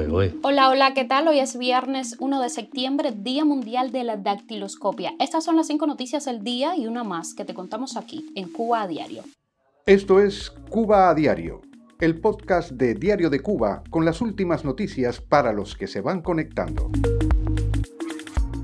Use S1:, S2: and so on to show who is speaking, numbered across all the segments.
S1: ¿eh?
S2: Hola, hola, ¿qué tal? Hoy es viernes 1 de septiembre, Día Mundial de la Dactiloscopia. Estas son las cinco noticias del día y una más que te contamos aquí en Cuba a Diario.
S3: Esto es Cuba a Diario, el podcast de Diario de Cuba con las últimas noticias para los que se van conectando.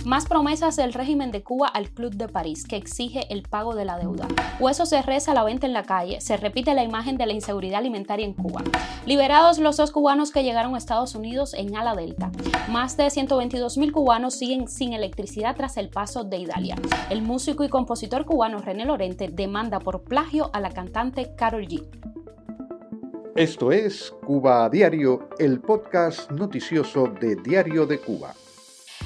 S2: Más promesas del régimen de Cuba al Club de París, que exige el pago de la deuda. Hueso se reza la venta en la calle, se repite la imagen de la inseguridad alimentaria en Cuba. Liberados los dos cubanos que llegaron a Estados Unidos en ala delta. Más de 122 mil cubanos siguen sin electricidad tras el paso de Idalia. El músico y compositor cubano René Lorente demanda por plagio a la cantante Carol G.
S3: Esto es Cuba a Diario, el podcast noticioso de Diario de Cuba.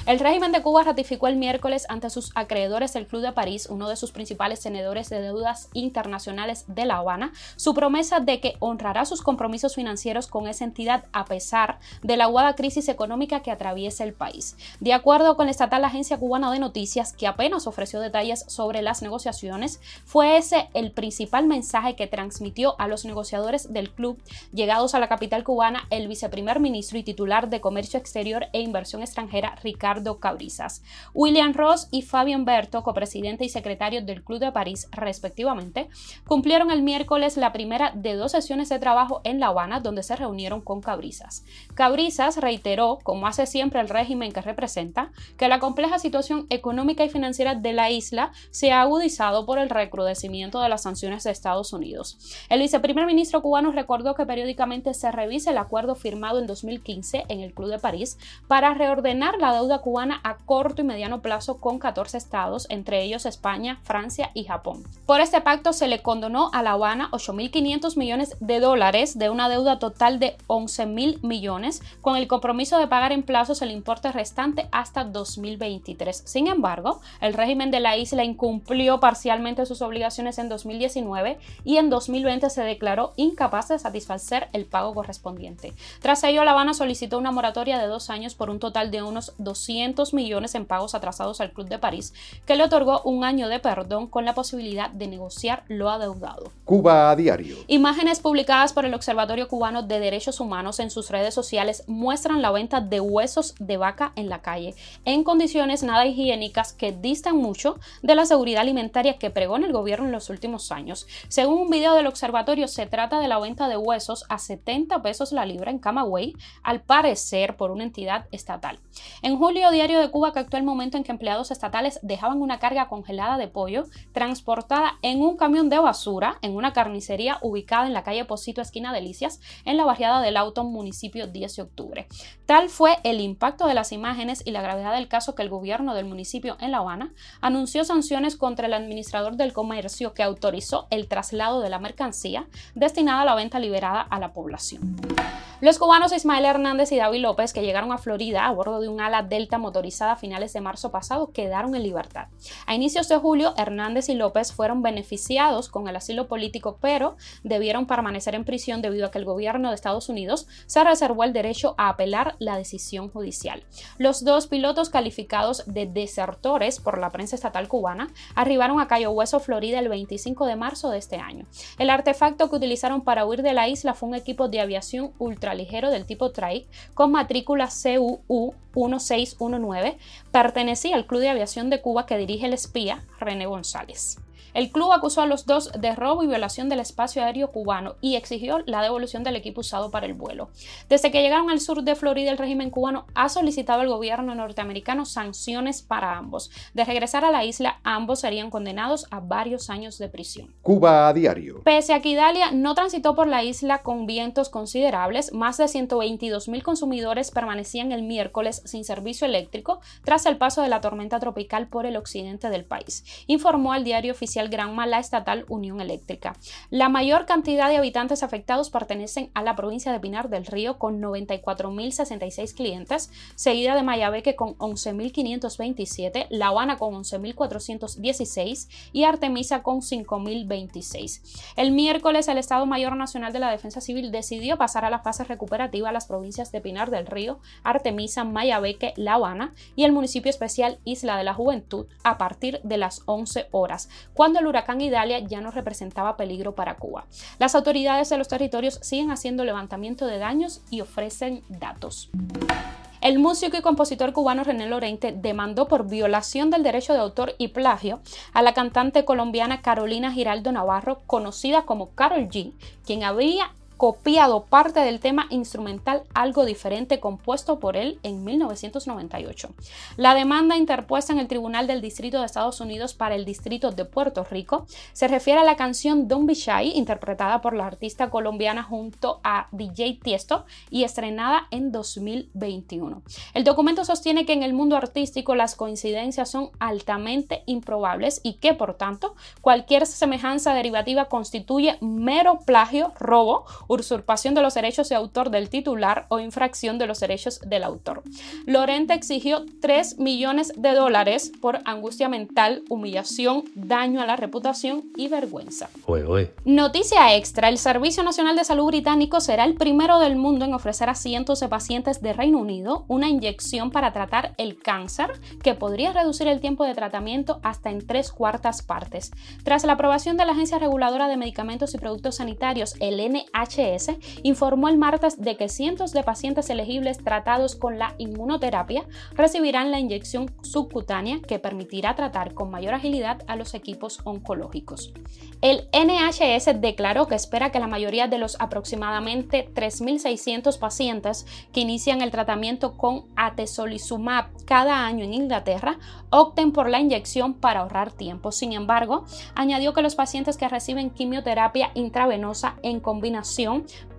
S2: El régimen de Cuba ratificó el miércoles ante sus acreedores el Club de París, uno de sus principales tenedores de deudas internacionales de La Habana, su promesa de que honrará sus compromisos financieros con esa entidad a pesar de la aguda crisis económica que atraviesa el país. De acuerdo con la estatal Agencia Cubana de Noticias, que apenas ofreció detalles sobre las negociaciones, fue ese el principal mensaje que transmitió a los negociadores del club llegados a la capital cubana el viceprimer ministro y titular de Comercio Exterior e Inversión Extranjera, Ricardo Cabrizas. William Ross y Fabian Berto, copresidente y secretario del Club de París, respectivamente, cumplieron el miércoles la primera de dos sesiones de trabajo en La Habana, donde se reunieron con Cabrizas. Cabrizas reiteró, como hace siempre el régimen que representa, que la compleja situación económica y financiera de la isla se ha agudizado por el recrudecimiento de las sanciones de Estados Unidos. El viceprimer ministro cubano recordó que periódicamente se revise el acuerdo firmado en 2015 en el Club de París para reordenar la deuda cubana a corto y mediano plazo con 14 estados, entre ellos España, Francia y Japón. Por este pacto se le condonó a La Habana 8.500 millones de dólares de una deuda total de 11.000 millones, con el compromiso de pagar en plazos el importe restante hasta 2023. Sin embargo, el régimen de la isla incumplió parcialmente sus obligaciones en 2019 y en 2020 se declaró incapaz de satisfacer el pago correspondiente. Tras ello, La Habana solicitó una moratoria de dos años por un total de unos 200 millones en pagos atrasados al Club de París, que le otorgó un año de perdón con la posibilidad de negociar lo adeudado.
S3: Cuba a diario.
S2: Imágenes publicadas por el Observatorio Cubano de Derechos Humanos en sus redes sociales muestran la venta de huesos de vaca en la calle, en condiciones nada higiénicas que distan mucho de la seguridad alimentaria que pregona el gobierno en los últimos años. Según un video del observatorio, se trata de la venta de huesos a 70 pesos la libra en Camagüey, al parecer por una entidad estatal. En julio Diario de Cuba que actuó el momento en que empleados estatales dejaban una carga congelada de pollo transportada en un camión de basura en una carnicería ubicada en la calle Posito, esquina Delicias, en la barriada del Auto, municipio 10 de octubre. Tal fue el impacto de las imágenes y la gravedad del caso que el gobierno del municipio en La Habana anunció sanciones contra el administrador del comercio que autorizó el traslado de la mercancía destinada a la venta liberada a la población. Los cubanos Ismael Hernández y David López, que llegaron a Florida a bordo de un ala Delta motorizada a finales de marzo pasado, quedaron en libertad. A inicios de julio, Hernández y López fueron beneficiados con el asilo político, pero debieron permanecer en prisión debido a que el gobierno de Estados Unidos se reservó el derecho a apelar la decisión judicial. Los dos pilotos calificados de desertores por la prensa estatal cubana arribaron a Cayo Hueso, Florida, el 25 de marzo de este año. El artefacto que utilizaron para huir de la isla fue un equipo de aviación ultra ligero del tipo Trike con matrícula CUU 1619, pertenecía al Club de Aviación de Cuba que dirige el espía René González. El club acusó a los dos de robo y violación del espacio aéreo cubano y exigió la devolución del equipo usado para el vuelo. Desde que llegaron al sur de Florida, el régimen cubano ha solicitado al gobierno norteamericano sanciones para ambos. De regresar a la isla, ambos serían condenados a varios años de prisión.
S3: Cuba a diario.
S2: Pese a que Italia no transitó por la isla con vientos considerables, más de 122 mil consumidores permanecían el miércoles sin servicio eléctrico tras el paso de la tormenta tropical por el occidente del país, informó al diario oficial Granma la estatal Unión Eléctrica. La mayor cantidad de habitantes afectados pertenecen a la provincia de Pinar del Río con 94.066 clientes, seguida de Mayabeque con 11.527, La Habana con 11.416 y Artemisa con 5.026. El miércoles el Estado Mayor Nacional de la Defensa Civil decidió pasar a la fase recuperativa a las provincias de Pinar del Río, Artemisa, Mayabeque, La Habana y el municipio especial Isla de la Juventud a partir de las 11 horas cuando el huracán Idalia ya no representaba peligro para Cuba. Las autoridades de los territorios siguen haciendo levantamiento de daños y ofrecen datos. El músico y compositor cubano René Lorente demandó por violación del derecho de autor y plagio a la cantante colombiana Carolina Giraldo Navarro, conocida como Carol G, quien había copiado parte del tema instrumental Algo diferente compuesto por él en 1998. La demanda interpuesta en el Tribunal del Distrito de Estados Unidos para el Distrito de Puerto Rico se refiere a la canción Don't Be Shy, interpretada por la artista colombiana junto a DJ Tiesto y estrenada en 2021. El documento sostiene que en el mundo artístico las coincidencias son altamente improbables y que, por tanto, cualquier semejanza derivativa constituye mero plagio, robo, usurpación de los derechos de autor del titular o infracción de los derechos del autor. Lorente exigió 3 millones de dólares por angustia mental, humillación, daño a la reputación y vergüenza. Noticia extra, el Servicio Nacional de Salud británico será el primero del mundo en ofrecer a cientos de pacientes de Reino Unido una inyección para tratar el cáncer que podría reducir el tiempo de tratamiento hasta en tres cuartas partes. Tras la aprobación de la Agencia Reguladora de Medicamentos y Productos Sanitarios, el Informó el martes de que cientos de pacientes elegibles tratados con la inmunoterapia recibirán la inyección subcutánea que permitirá tratar con mayor agilidad a los equipos oncológicos. El NHS declaró que espera que la mayoría de los aproximadamente 3.600 pacientes que inician el tratamiento con atezolizumab cada año en Inglaterra opten por la inyección para ahorrar tiempo. Sin embargo, añadió que los pacientes que reciben quimioterapia intravenosa en combinación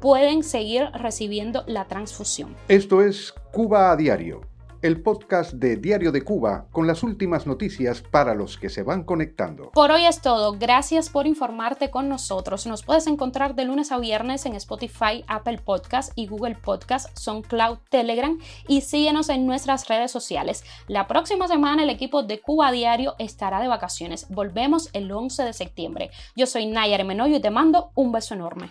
S2: pueden seguir recibiendo la transfusión.
S3: Esto es Cuba a Diario el podcast de Diario de Cuba con las últimas noticias para los que se van conectando.
S2: Por hoy es todo. Gracias por informarte con nosotros. Nos puedes encontrar de lunes a viernes en Spotify, Apple Podcast y Google Podcast, SoundCloud, Telegram y síguenos en nuestras redes sociales. La próxima semana el equipo de Cuba Diario estará de vacaciones. Volvemos el 11 de septiembre. Yo soy Nayar Menoyo y te mando un beso enorme.